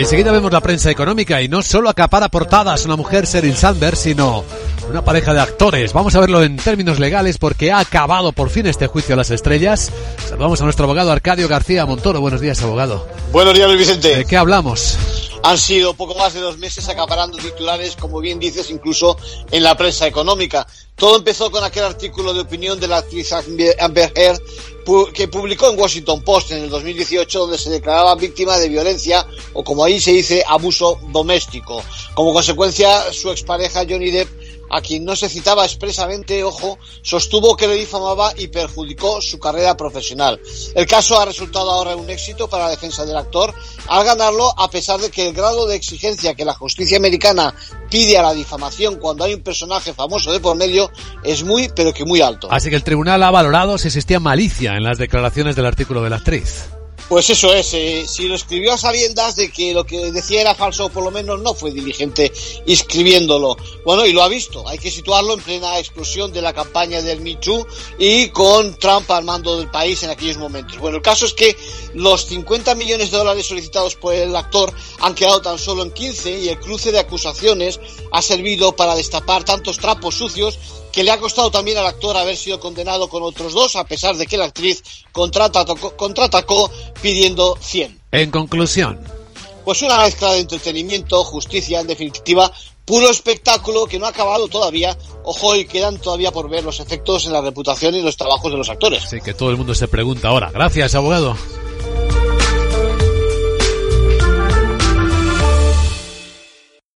Enseguida vemos la prensa económica y no solo acapara portadas una mujer Sheryl Sandberg, sino una pareja de actores. Vamos a verlo en términos legales porque ha acabado por fin este juicio a las estrellas. Saludamos a nuestro abogado Arcadio García Montoro. Buenos días, abogado. Buenos días, Luis Vicente. ¿De qué hablamos? Han sido poco más de dos meses acaparando titulares, como bien dices, incluso en la prensa económica. Todo empezó con aquel artículo de opinión de la actriz Amber Heard que publicó en Washington Post en el 2018 donde se declaraba víctima de violencia o como ahí se dice abuso doméstico. Como consecuencia su expareja Johnny Depp a quien no se citaba expresamente, ojo, sostuvo que le difamaba y perjudicó su carrera profesional. El caso ha resultado ahora un éxito para la defensa del actor al ganarlo a pesar de que el grado de exigencia que la justicia americana pide a la difamación cuando hay un personaje famoso de por medio es muy, pero que muy alto. Así que el tribunal ha valorado si existía malicia en las declaraciones del artículo de la actriz. Pues eso es, eh, si lo escribió a sabiendas de que lo que decía era falso, por lo menos no fue diligente escribiéndolo. Bueno, y lo ha visto, hay que situarlo en plena explosión de la campaña del Me Too y con Trump al mando del país en aquellos momentos. Bueno, el caso es que los 50 millones de dólares solicitados por el actor han quedado tan solo en 15 y el cruce de acusaciones ha servido para destapar tantos trapos sucios que le ha costado también al actor haber sido condenado con otros dos, a pesar de que la actriz contraatacó, contraatacó pidiendo 100. En conclusión. Pues una mezcla de entretenimiento, justicia, en definitiva, puro espectáculo que no ha acabado todavía. Ojo, y quedan todavía por ver los efectos en la reputación y los trabajos de los actores. Sí, que todo el mundo se pregunta ahora. Gracias, abogado.